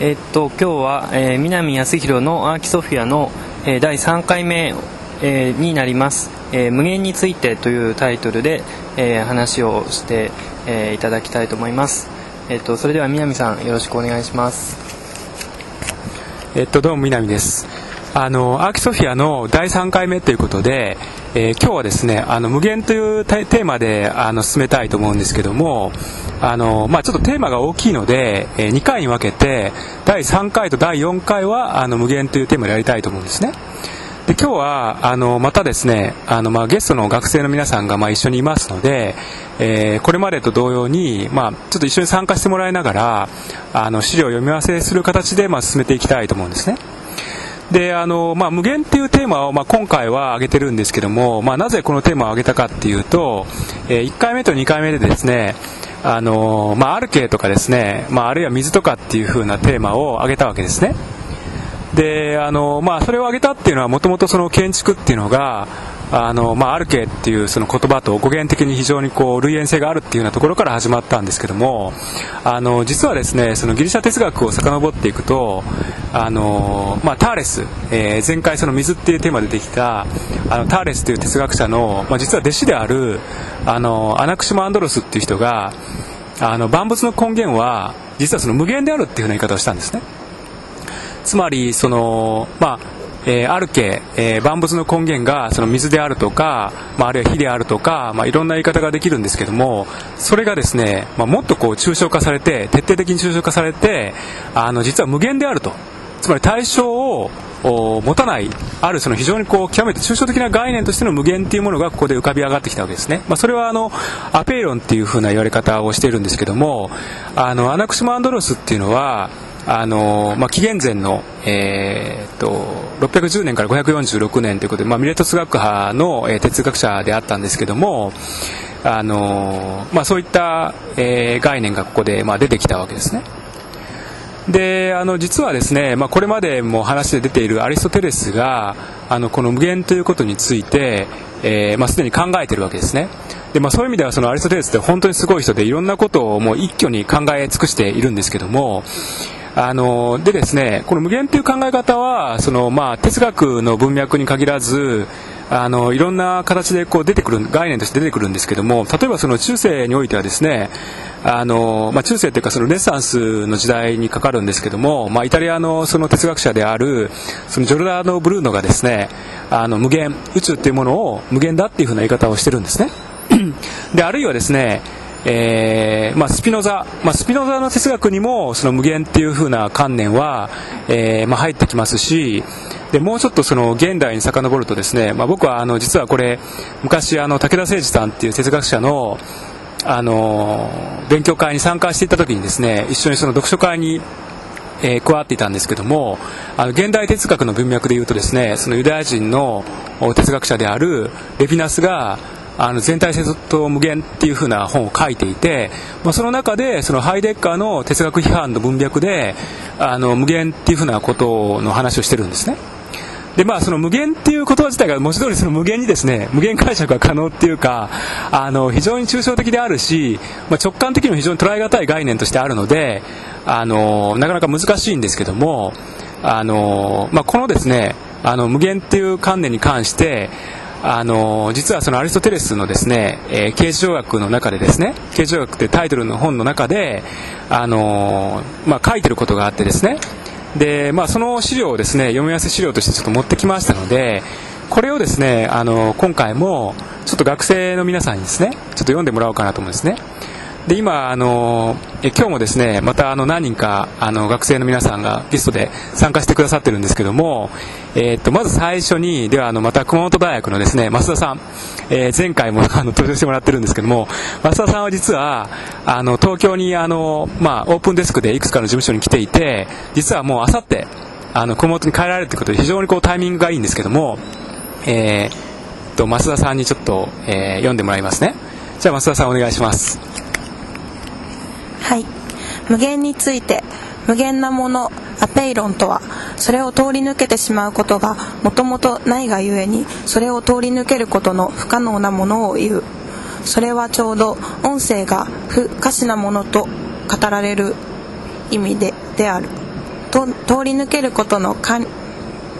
えっと今日は、えー、南康弘のアーキソフィアの、えー、第3回目、えー、になります、えー「無限について」というタイトルで、えー、話をして、えー、いただきたいと思います。えっとそれでは南さんよろしくお願いします。えっと、どうも南です。あの、アーキソフィアの第3回目ということで、えー今日はですね、あの、無限というテーマで、あの、進めたいと思うんですけども、あの、まあちょっとテーマが大きいので、え2回に分けて、第3回と第4回は、あの、無限というテーマでやりたいと思うんですね。で今日はあのまたですねあの、まあ、ゲストの学生の皆さんがまあ一緒にいますので、えーこれまでと同様に、まあ、ちょっと一緒に参加してもらいながらあの資料を読み合わせする形でまあ進めていきたいと思うんですね。であのまあ、無限っていうテーマを、まあ、今回は挙げてるんですけども、まあ、なぜこのテーマを挙げたかっていうと、え1回目と2回目でですねあの、まあ、アルケとかですね、まあ、あるいは水とかっていう風なテーマを挙げたわけですね。であの、まあ、それを挙げたっていうのはもともとその建築っていうのがあの、まあ、アルケっていうその言葉と語源的に非常にこう類縁性があるっていうようなところから始まったんですけどもあの実はですねそのギリシャ哲学を遡っていくとあの、まあ、ターレス、えー前回その水っていうテーマでできたあのターレスという哲学者の、まあ、実は弟子であるあのアナクシマ・アンドロスっていう人があの万物の根源は実はその無限であるっていうふうな言い方をしたんですね。つまりその、まあえーあるけ、えー万物の根源がその水であるとか、まあ、あるいは火であるとか、まあ、いろんな言い方ができるんですけどもそれがですね、まあ、もっとこう抽象化されて徹底的に抽象化されてあの実は無限であると。つまり対象を持たないあるその非常にこう極めて抽象的な概念としての無限っていうものがここで浮かび上がってきたわけですね、まあ、それはあのアペイロンっていうふうな言われ方をしているんですけどもあのアナクシマ・アンドロスっていうのはあのまあ、紀元前の、えーっと610年から546年ということで、まあ、ミレトス学派の、え哲学者であったんですけどもあの、まあ、そういった、え概念がここで、ま、出てきたわけですね。であの実はですね、まあ、これまでも話で出ているアリストテレスがあのこの無限ということについて、えーまあ、すでに考えているわけですねで、まあ、そういう意味ではそのアリストテレスって本当にすごい人でいろんなことをもう一挙に考え尽くしているんですけどもあのでですねこの無限という考え方はその、まあ、哲学の文脈に限らずあのいろんな形でこう出てくる概念として出てくるんですけども例えばその中世においてはですねあの、まあ、中世というかそのレッサンスの時代にかかるんですけども、まあ、イタリアのその哲学者であるそのジョルダーノ・ブルーノがですねあの無限宇宙っていうものを無限だっていうふうな言い方をしてるんですね。であるいはですねえーまあ、スピノザ、まあ、スピノザの哲学にもその無限っていう風な観念は、えーまあ、入ってきますしでもうちょっとその現代に遡るとですね、まあ、僕はあの実はこれ昔あの武田誠司さんっていう哲学者のあの勉強会に参加していた時にですね一緒にその読書会にえー加わっていたんですけどもあの現代哲学の文脈でいうとですねそのユダヤ人の哲学者であるレヴィナスがあの全体性と無限っていう風な本を書いていて、まあ、その中でそのハイデッカーの哲学批判の文脈であの無限っていう風なことの話をしてるんですね。でまあ、その無限っていう言葉自体が文字通りその無限にですね無限解釈が可能っていうかあの非常に抽象的であるし、まあ、直感的にも非常に捉え難い概念としてあるのであのなかなか難しいんですけどもあの、まあ、このですねあの無限っていう観念に関してあの実はそのアリストテレスのですね、えー、刑事条約の中でですね刑事条約ってタイトルの本の中であの、まあ、書いてることがあってですね。で、まあ、その資料をですね読み合わせ資料としてちょっと持ってきましたのでこれをですねあの今回もちょっと学生の皆さんにですねちょっと読んでもらおうかなと思うんですね。で今あのえ今日もですねまたあの何人かあの学生の皆さんがゲストで参加してくださってるんですけども、えーっとまず最初にではあのまた熊本大学のですね増田さん、えー前回もあの登場してもらってるんですけども増田さんは実はあの東京にあの、まあ、オープンデスクでいくつかの事務所に来ていて実はもうあさってあの熊本に帰られるということで非常にこうタイミングがいいんですけども、えーと増田さんにちょっと、えー読んでもらいますね。じゃあ増田さんお願いします。はい。無限について無限なものアペイロンとはそれを通り抜けてしまうことがもともとないがゆえにそれを通り抜けることの不可能なものを言う。それはちょうど音声が不可視なものと語られる意味でである。と通り抜けることの完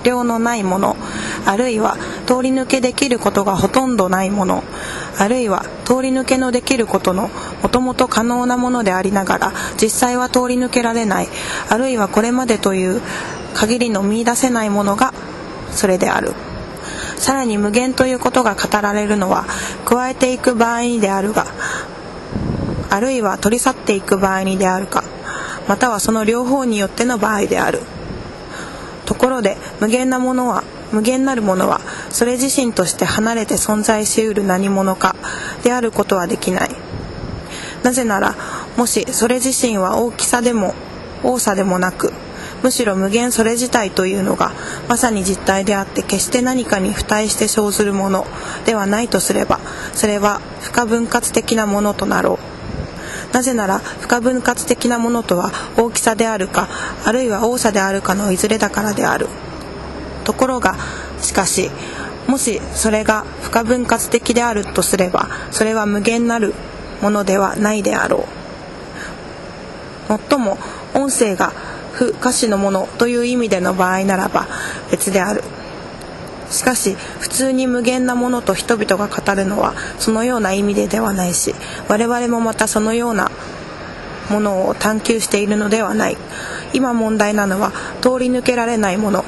了のないものあるいは通り抜けできることがほとんどないものあるいは通り抜けのできることのもともと可能なものでありながら実際は通り抜けられないあるいはこれまでという限りの見出せないものがそれである。さらに無限ということが語られるのは加えていく場合にであるがあるいは取り去っていく場合にであるかまたはその両方によっての場合である。ところで無限なものは無限なるものはそれ自身として離れて存在しうる何者かであることはできない。なぜならもしそれ自身は大きさでも多さでもなくむしろ無限それ自体というのがまさに実体であって決して何かに付帯して生ずるものではないとすればそれは不可分割的なものとなろう。なぜなら不可分割的なものとは大きさであるかあるいは多さであるかのいずれだからである。ところがしかしもしそれが不可分割的であるとすればそれは無限なるものではないであろう。もっとも音声が不可視のものという意味での場合ならば別である。しかし普通に無限なものと人々が語るのはそのような意味でではないし我々もまたそのようなものを探求しているのではない。今問題なのは通り抜けられないもの。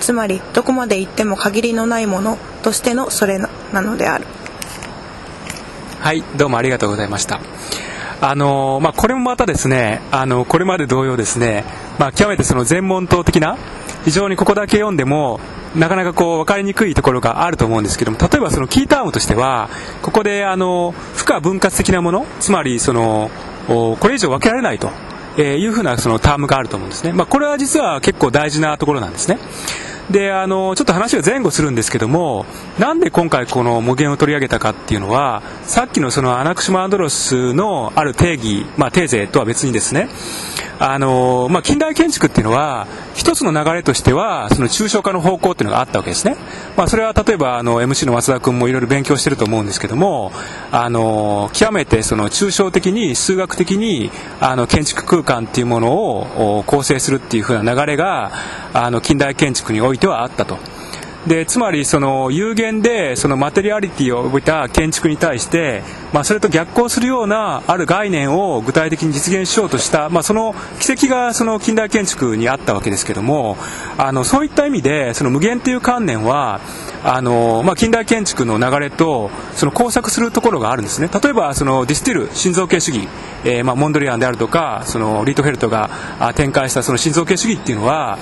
つまりどこまで行っても限りのないものとしてのそれなのである。はいどうもありがとうございました。あのまあ、これもまたですねあのこれまで同様ですね、まあ、極めてその全問答的な非常にここだけ読んでもなかなかこう分かりにくいところがあると思うんですけども例えばそのキータームとしてはここであの負荷分割的なものつまりそのこれ以上分けられないと。えいうふうなそのタームがあると思うんですね、まあ、これは実は結構大事なところなんですね。であのちょっと話を前後するんですけどもなんで今回この無限を取り上げたかっていうのはさっきのそのアナクシマアンドロスのある定義、まあ、定税とは別にですねあの、まあ、近代建築っていうのは一つの流れとしてはその抽象化の方向っていうのがあったわけですね、まあ、それは例えばあの MC の松田君もいろいろ勉強してると思うんですけどもあの極めてその抽象的に数学的にあの建築空間っていうものを構成するっていう風な流れがあの近代建築においてはあったと。でつまりその有限でそのマテリアリティを帯びた建築に対して、まあ、それと逆行するようなある概念を具体的に実現しようとした、まあ、その軌跡がその近代建築にあったわけですけどもあのそういった意味でその無限という観念はあの、まあ、近代建築の流れとその交錯するところがあるんですね。例えばそのデ・ステイル新造形主義、えー、まあモンドリアンであるとかそのリートフェルトが展開したその心臓系主義っていうのは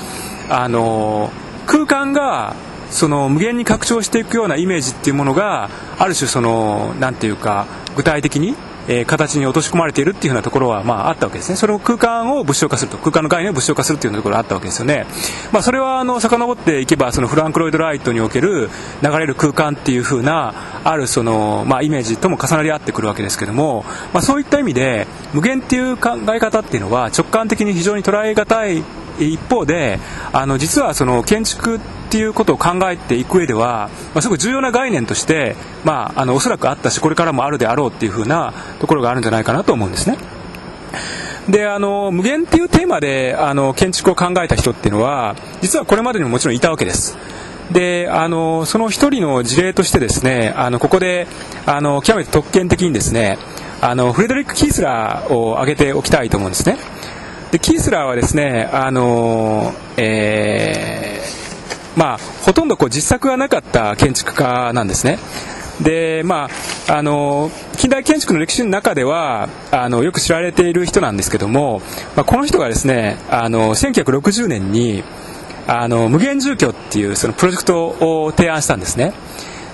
あの空間がその無限に拡張していくようなイメージっていうものがある種そのなんていうか具体的にえー、形に落とし込まれているっていうふうなところは、まあ、あったわけですね。それを空間を物象化すると、空間の概念を物象化するっていうところがあったわけですよね。まあ、それは、あの、遡っていけば、そのフランク・ロイド・ライトにおける流れる空間っていうふうな、あるその、まあ、イメージとも重なり合ってくるわけですけども、まあ、そういった意味で、無限っていう考え方っていうのは、直感的に非常に捉え難い一方であの実はその建築ってっていうことを考えていく上では、まあ、すごく重要な概念として、まあ、あのおそらくあったしこれからもあるであろうっていうふうなところがあるんじゃないかなと思うんですね。であの無限っていうテーマであの建築を考えた人っていうのは実はこれまでにももちろんいたわけです。であのその一人の事例としてですねあのここであの極めて特権的にですねあのフレドリック・キースラーを挙げておきたいと思うんですね。でキースラーはですね、あのえー、まあ、ほとんどこう実作がなかった建築家なんですね。でまあ、あの近代建築の歴史の中ではあのよく知られている人なんですけども、まあ、この人がですねあの1960年にあの無限住居っていうそのプロジェクトを提案したんですね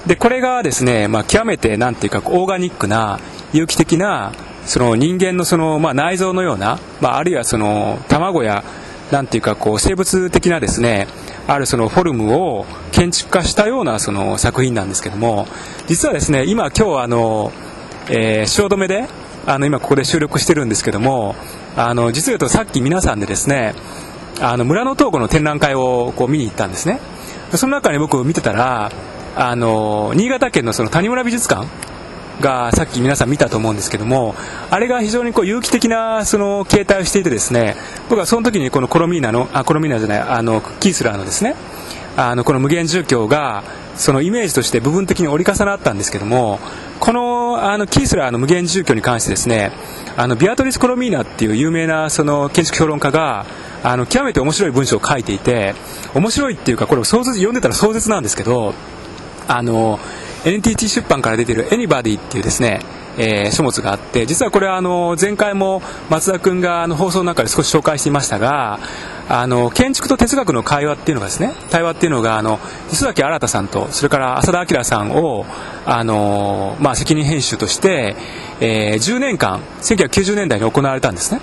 でこれがですね、まあ、極めてなんていうかオーガニックな有機的なその人間のその、まあ、内臓のような、まあ、あるいはその卵やなんていうかこう生物的なですねあるそのフォルムを建築化したようなその作品なんですけども実はですね今今日あの、えー、汐留であの今ここで収録してるんですけどもあの実は言うとさっき皆さんでですねあの村の東湖の展覧会をこう見に行ったんですね。その中に僕見てたらあの新潟県のその谷村美術館がさっき皆さん見たと思うんですけどもあれが非常にこう有機的なその形態をしていてですね僕はその時にこのコロミーナのあコロミーナじゃないあのキースラーのですねあのこの無限住居がそのイメージとして部分的に折り重なったんですけどもこのあのキースラーの無限住居に関してですねあのビアトリス・コロミーナっていう有名なその建築評論家があの極めて面白い文章を書いていて面白いっていうかこれを壮絶読んでたら壮絶なんですけどあの NTT 出版から出ている「Anybody」っていうですねえー、書物があって実はこれはあの前回も松田君があの放送の中で少し紹介していましたがあの建築と哲学の会話っていうのがですね対話っていうのがあの磯崎新さんとそれから浅田明さんをあの、まあ、責任編集として、えー、10年間1990年代に行われたんですね。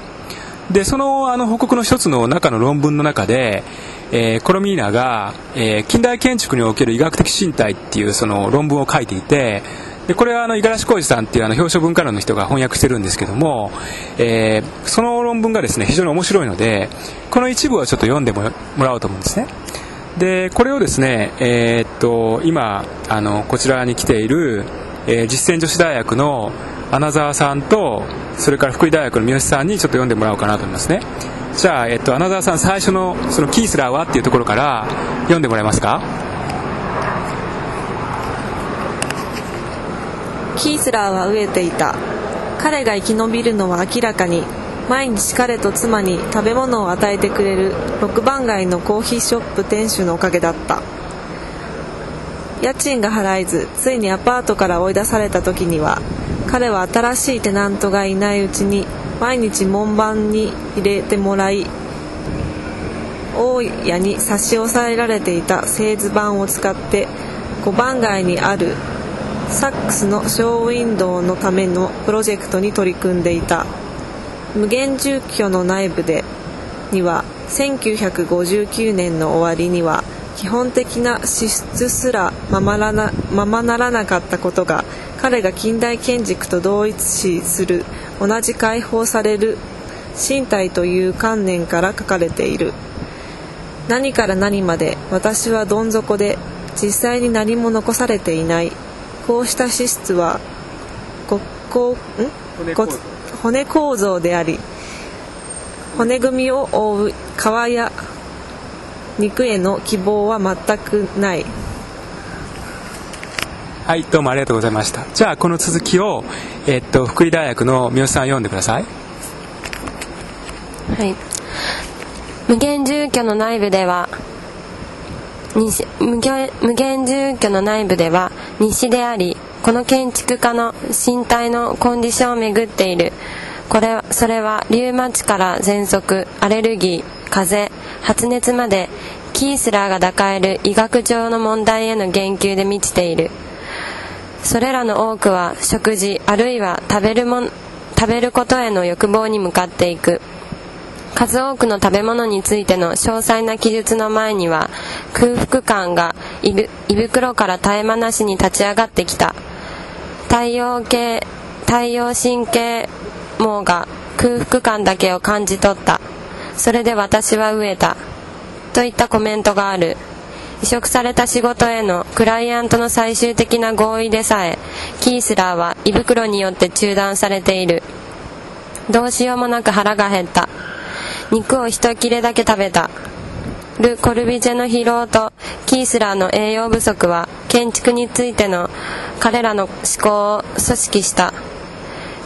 でそのあの報告の一つの中の論文の中で、えー、コロミーナが、えー、近代建築における医学的身体っていうその論文を書いていてでこれは五十嵐浩二さんっていうあの表彰文化論の人が翻訳してるんですけども、えー、その論文がですね非常に面白いのでこの一部をちょっと読んでもらおうと思うんですね。でこれをですね、えー、っと今あのこちらに来ている、えー、実践女子大学の穴澤さんとそれから福井大学の三好さんにちょっと読んでもらおうかなと思いますね。じゃあ、えっと、穴澤さん最初のそのキースラーはっていうところから読んでもらえますか？キースラーは飢えていた。彼が生き延びるのは明らかに毎日彼と妻に食べ物を与えてくれる6番街のコーヒーショップ店主のおかげだった。家賃が払えずついにアパートから追い出された時には彼は新しいテナントがいないうちに毎日門番に入れてもらい大家に差し押さえられていた製図板を使って5番街にあるサックスのショーウィンドウのためのプロジェクトに取り組んでいた無限住居の内部でには1959年の終わりには基本的な支出すらままらなままならなかったことが彼が近代建築と同一視する同じ解放される身体という観念から書かれている。何から何まで私はどん底で実際に何も残されていない。こうした脂質は骨骨構造。であり骨組みを覆う皮や肉への希望は全くない。はいどうもありがとうございました。じゃあこの続きを、えっと福井大学の三好さん読んでください。はい。無限住居の内部では西無限無限住居の内部では西でありこの建築家の身体のコンディションをめぐっている。これそれはリウマチから喘息アレルギー風邪発熱までキースラーが抱える医学上の問題への言及で満ちている。それらの多くは食事あるいは食べるも食べることへの欲望に向かっていく。数多くの食べ物についての詳細な記述の前には空腹感が胃袋から絶え間なしに立ち上がってきた。太陽系太陽神経網が空腹感だけを感じ取った。それで私は飢えた。といったコメントがある。移植された仕事へのクライアントの最終的な合意でさえキースラーは胃袋によって中断されている。どうしようもなく腹が減った。肉を一切れだけ食べた。ル・コルビジェの疲労とキースラーの栄養不足は建築についての彼らの思考を組織した。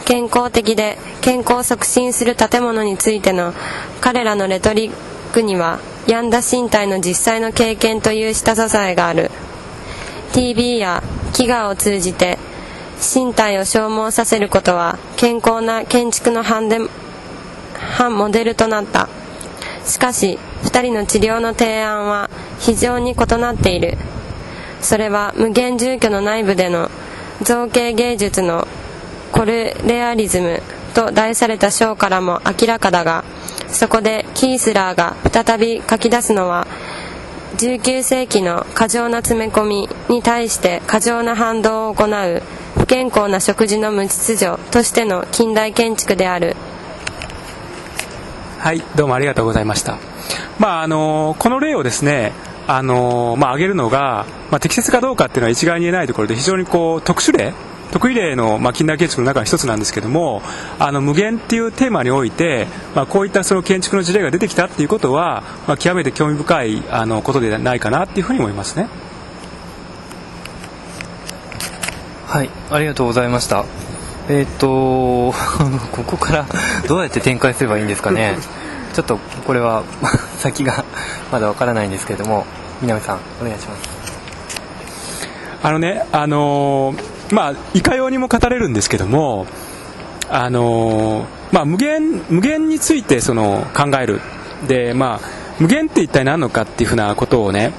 健康的で健康を促進する建物についての彼らのレトリックには病んだ身体の実際の経験という下支えがある。TV や飢餓を通じて身体を消耗させることは健康な建築の反で反モデルとなった。しかし2人の治療の提案は非常に異なっている。それは無限住居の内部での造形芸術のコルレアリズムと題された章からも明らかだがそこでキースラーが再び書き出すのは19世紀の過剰な詰め込みに対して過剰な反動を行う不健康な食事の無秩序としての近代建築である。はいどうもありがとうございました。まああのこの例をですねあのまあ、挙げるのが、まあ、適切かどうかっていうのは一概に言えないところで非常にこう特殊例得意例の、まあ、近代建築の中の一つなんですけどもあの無限っていうテーマにおいて、まあ、こういったその建築の事例が出てきたっていうことは、まあ、極めて興味深いあのことではないかなっていうふうに思いますね。はい、ありがとうございました。えーっと、ここからどうやって展開すればいいんですかね。ちょっとこれは 先がまだわからないんですけれども、南さんお願いします。あのね、あのーまあ、いかようにも語れるんですけども、あのーまあ、無限、無限についてその考える。で、まあ、無限って一体何のかっていうふうなことをね、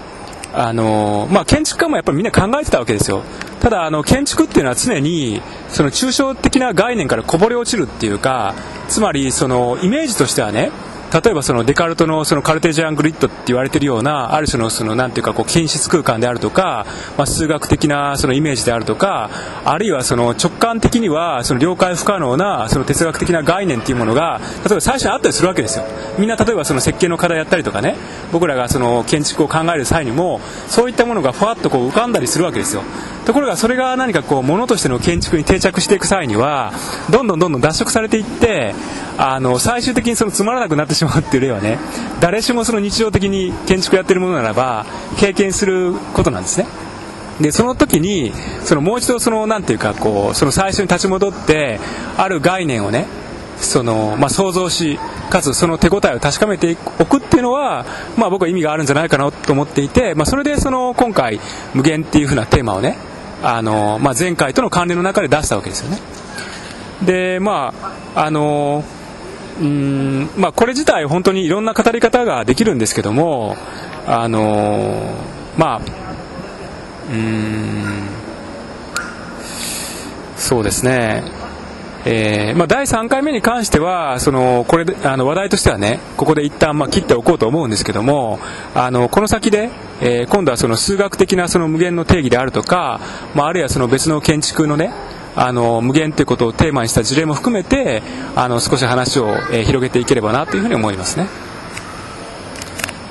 あのーまあ、建築家もやっぱりみんな考えてたわけですよ。ただ、あの、建築っていうのは常に、その抽象的な概念からこぼれ落ちるっていうか、つまり、その、イメージとしてはね、例えばそのデカルトのそのカルテジアングリッドって言われてるようなある種のそのなんていうかこう均質空間であるとか、まあ、数学的なそのイメージであるとかあるいはその直感的にはその了解不可能なその哲学的な概念っていうものが例えば最初にあったりするわけですよ。みんな例えばその設計の課題やったりとかね僕らがその建築を考える際にもそういったものがふわっとこう浮かんだりするわけですよ。ところがそれが何かこうものとしての建築に定着していく際にはどんどんどんどん脱色されていってあの最終的にそのつまらなくなってしまうっていう例はね。誰しもその日常的に建築やってるものならば経験することなんですね。でその時にそのもう一度そのなんていうかこうその最初に立ち戻ってある概念をねその、まあ、想像しかつその手応えを確かめておくっていうのは、まあ、僕は意味があるんじゃないかなと思っていて、まあ、それでその今回無限っていうふうなテーマをねあの、まあ、前回との関連の中で出したわけですよね。でまああのうーんまあ、これ自体本当にいろんな語り方ができるんですけどもあのまあうーんそうですね。えーまあ、第3回目に関してはそのこれあの話題としてはねここで一旦まあ切っておこうと思うんですけどもあのこの先で、えー今度はその数学的なその無限の定義であるとか、まあ、あるいはその別の建築のねあの無限ということをテーマにした事例も含めてあの少し話を、えー広げていければなというふうに思いますね。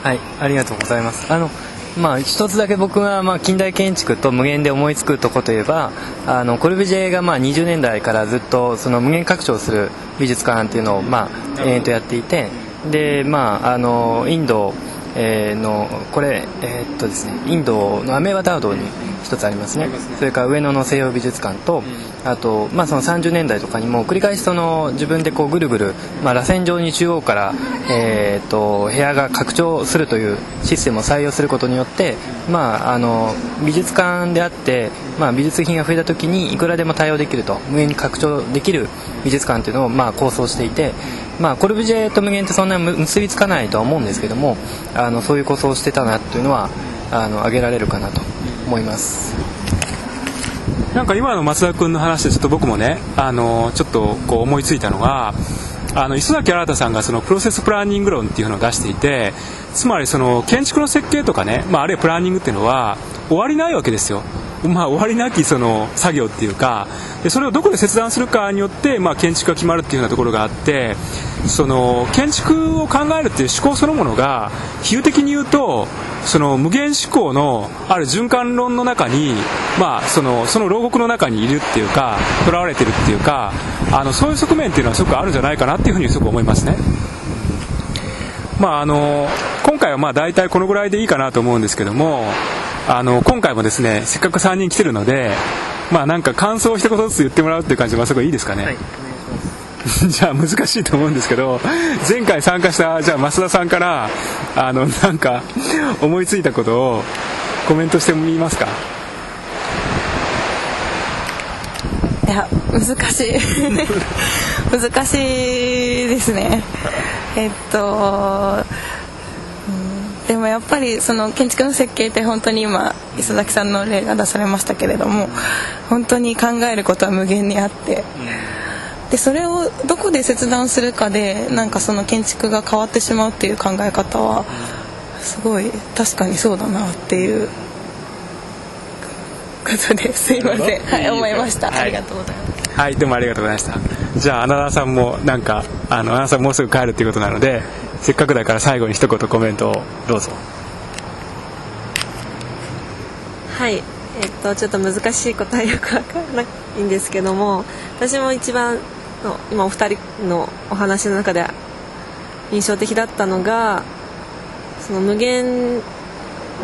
はい、ありがとうございます。あの、まあ、一つだけ僕が、まあ、近代建築と無限で思いつくとこといえば、あの、コルビジエが、まあ、20年代からずっと、その無限拡張する美術館っていうのを、まあ、延々とやっていて、で、まあ、あの、インド、えーの、これ、えーっとですね、インドのアメーバダードに一つありますね。それから上野の西洋美術館と、あと、まあ、その30年代とかにも繰り返しその自分でこうぐるぐる、まあ、螺旋状に中央から、えー、と部屋が拡張するというシステムを採用することによって、まあ、あの美術館であって、まあ、美術品が増えた時にいくらでも対応できると無限に拡張できる美術館というのを、まあ、構想していて、まあ、コルビジエと無限ってそんなむ結びつかないとは思うんですけどもあのそういう構想をしてたなというのはあの挙げられるかなと思います。なんか今の松田君の話でちょっと僕もね、あのちょっとこう思いついたのが、あの磯崎新さんがそのプロセスプランニング論っていうのを出していて、つまりその建築の設計とかね、まあ、あるいはプランニングっていうのは終わりないわけですよ。まあ、終わりなきその作業っていうかでそれをどこで切断するかによって、まあ、建築が決まるっていうようなところがあってその建築を考えるっていう思考そのものが比喩的に言うとその無限思考のある循環論の中に、まあ、そのその牢獄の中にいるっていうか囚われてるっていうかあのそういう側面っていうのはすごくあるんじゃないかなっていうふうにすごく思いますね。まあ、あの今回はまあ大体このぐらいでいいかなと思うんですけどもあの今回もですねせっかく3人来てるので、まあ、なんか感想を一言ずつ言ってもらうっていう感じはすごいいいですかね、はい じゃあ難しいと思うんですけど前回参加したじゃあ増田さんからあのなんか思いついたことをコメントしてみますか？いや難しい。難しいですね。えっとうんでもやっぱりその建築の設計って本当に今磯崎さんの例が出されましたけれども本当に考えることは無限にあって。でそれをどこで切断するかでなんかその建築が変わってしまうっていう考え方はすごい確かにそうだなっていう。ことですいません。はい思いました。ありがとうございます。はいどうもありがとうございました。じゃあ穴田さんもなんかあの穴田さんもうすぐ帰るっていうことなのでせっかくだから最後に一言コメントをどうぞ。はい。えっと、ちょっと難しい答えよくわからないんですけども私も一番の今お二人のお話の中で印象的だったのがその無限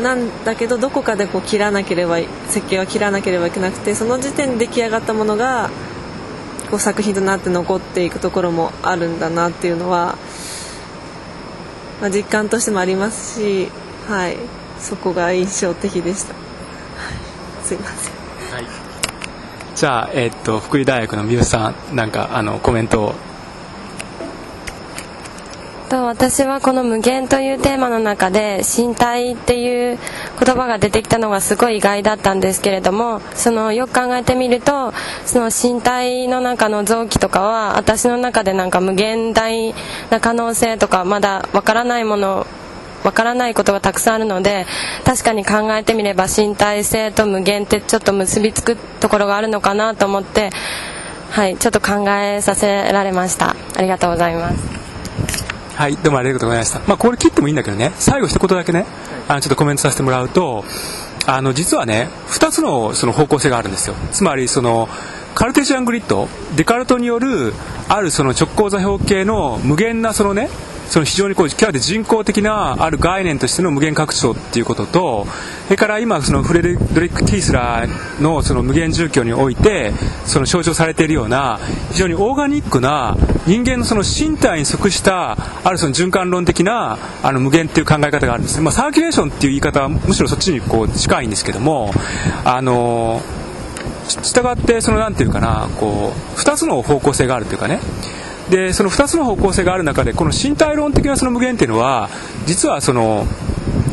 なんだけどどこかでこう切らなければ設計は切らなければいけなくてその時点で出来上がったものがこう作品となって残っていくところもあるんだなっていうのは、まあ、実感としてもありますし、はい、そこが印象的でした。すいません。はい。じゃあ、えー、っと、福井大学の三好さん、なんか、あの、コメントを。と私はこの無限というテーマの中で身体っていう言葉が出てきたのがすごい意外だったんですけれどもそのよく考えてみるとその身体の中の臓器とかは私の中でなんか無限大な可能性とかまだわからないものわからないことがたくさんあるので確かに考えてみれば身体性と無限ってちょっと結びつくところがあるのかなと思ってはいちょっと考えさせられました。ありがとうございます。はいどうもありがとうございました。まあこれ切ってもいいんだけどね。最後一言だけね。あのちょっとコメントさせてもらうとあの実はね2つのその方向性があるんですよ。つまりそのカルテシアングリッドデカルトによるあるその直行座標系の無限なそのねその非常にこう極めて人工的なある概念としての無限拡張っていうこととそれから今そのフレデリック・ティースラーのその無限住居においてその象徴されているような非常にオーガニックな人間のその身体に即したあるその循環論的なあの無限っていう考え方があるんですね、まあ、サーキュレーションっていう言い方はむしろそっちにこう近いんですけどもあの従ってそのなんていうかなこう2つの方向性があるというかね。でその2つの方向性がある中でこの身体論的なその無限っていうのは実はその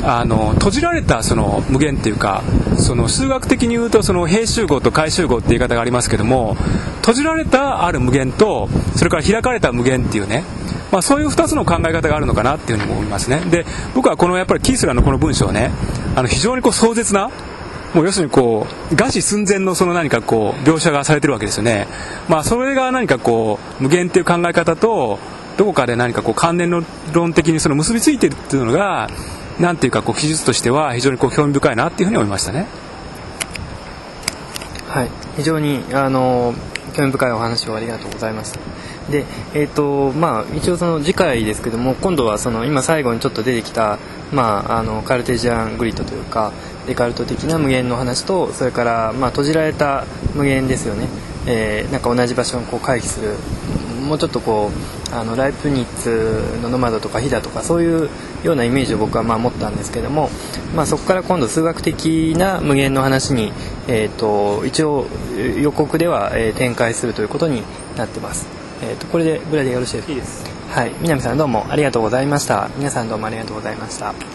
あの閉じられたその無限っていうかその数学的に言うとその平集合と回集合って言い方がありますけども閉じられたある無限とそれから開かれた無限っていうねまあ、そういう2つの考え方があるのかなっていうふうに思いますね。で僕はこのやっぱりキースラーのこの文章はねあの非常にこう壮絶なもう要するにこう餓死寸前のその何かこう描写がされてるわけですよね、まあ、それが何かこう無限っていう考え方とどこかで何かこう関連論的にその結びついてるっていうのがなんていうかこう記述としては非常にこう興味深いなっていうふうに思いましたね。はい。非常にあの興味深いお話をありがとうございました。でえ、ー、とまあ一応その次回ですけども今度はその今最後にちょっと出てきたまああのカルテジアングリッドというかデカルト的な無限の話とそれからまあ閉じられた無限ですよね、えー、なんか同じ場所をこう回帰する。もうちょっとこうあのライプニッツのノマドとかヒダとかそういうようなイメージを僕はまあ持ったんですけども、まあ、そこから今度数学的な無限の話に、えーと、一応予告では、え、展開するということになってます、えーと、これでぐらいでよろしいですかいいです。はい。南さんどうもありがとうございました。皆さんどうもありがとうございました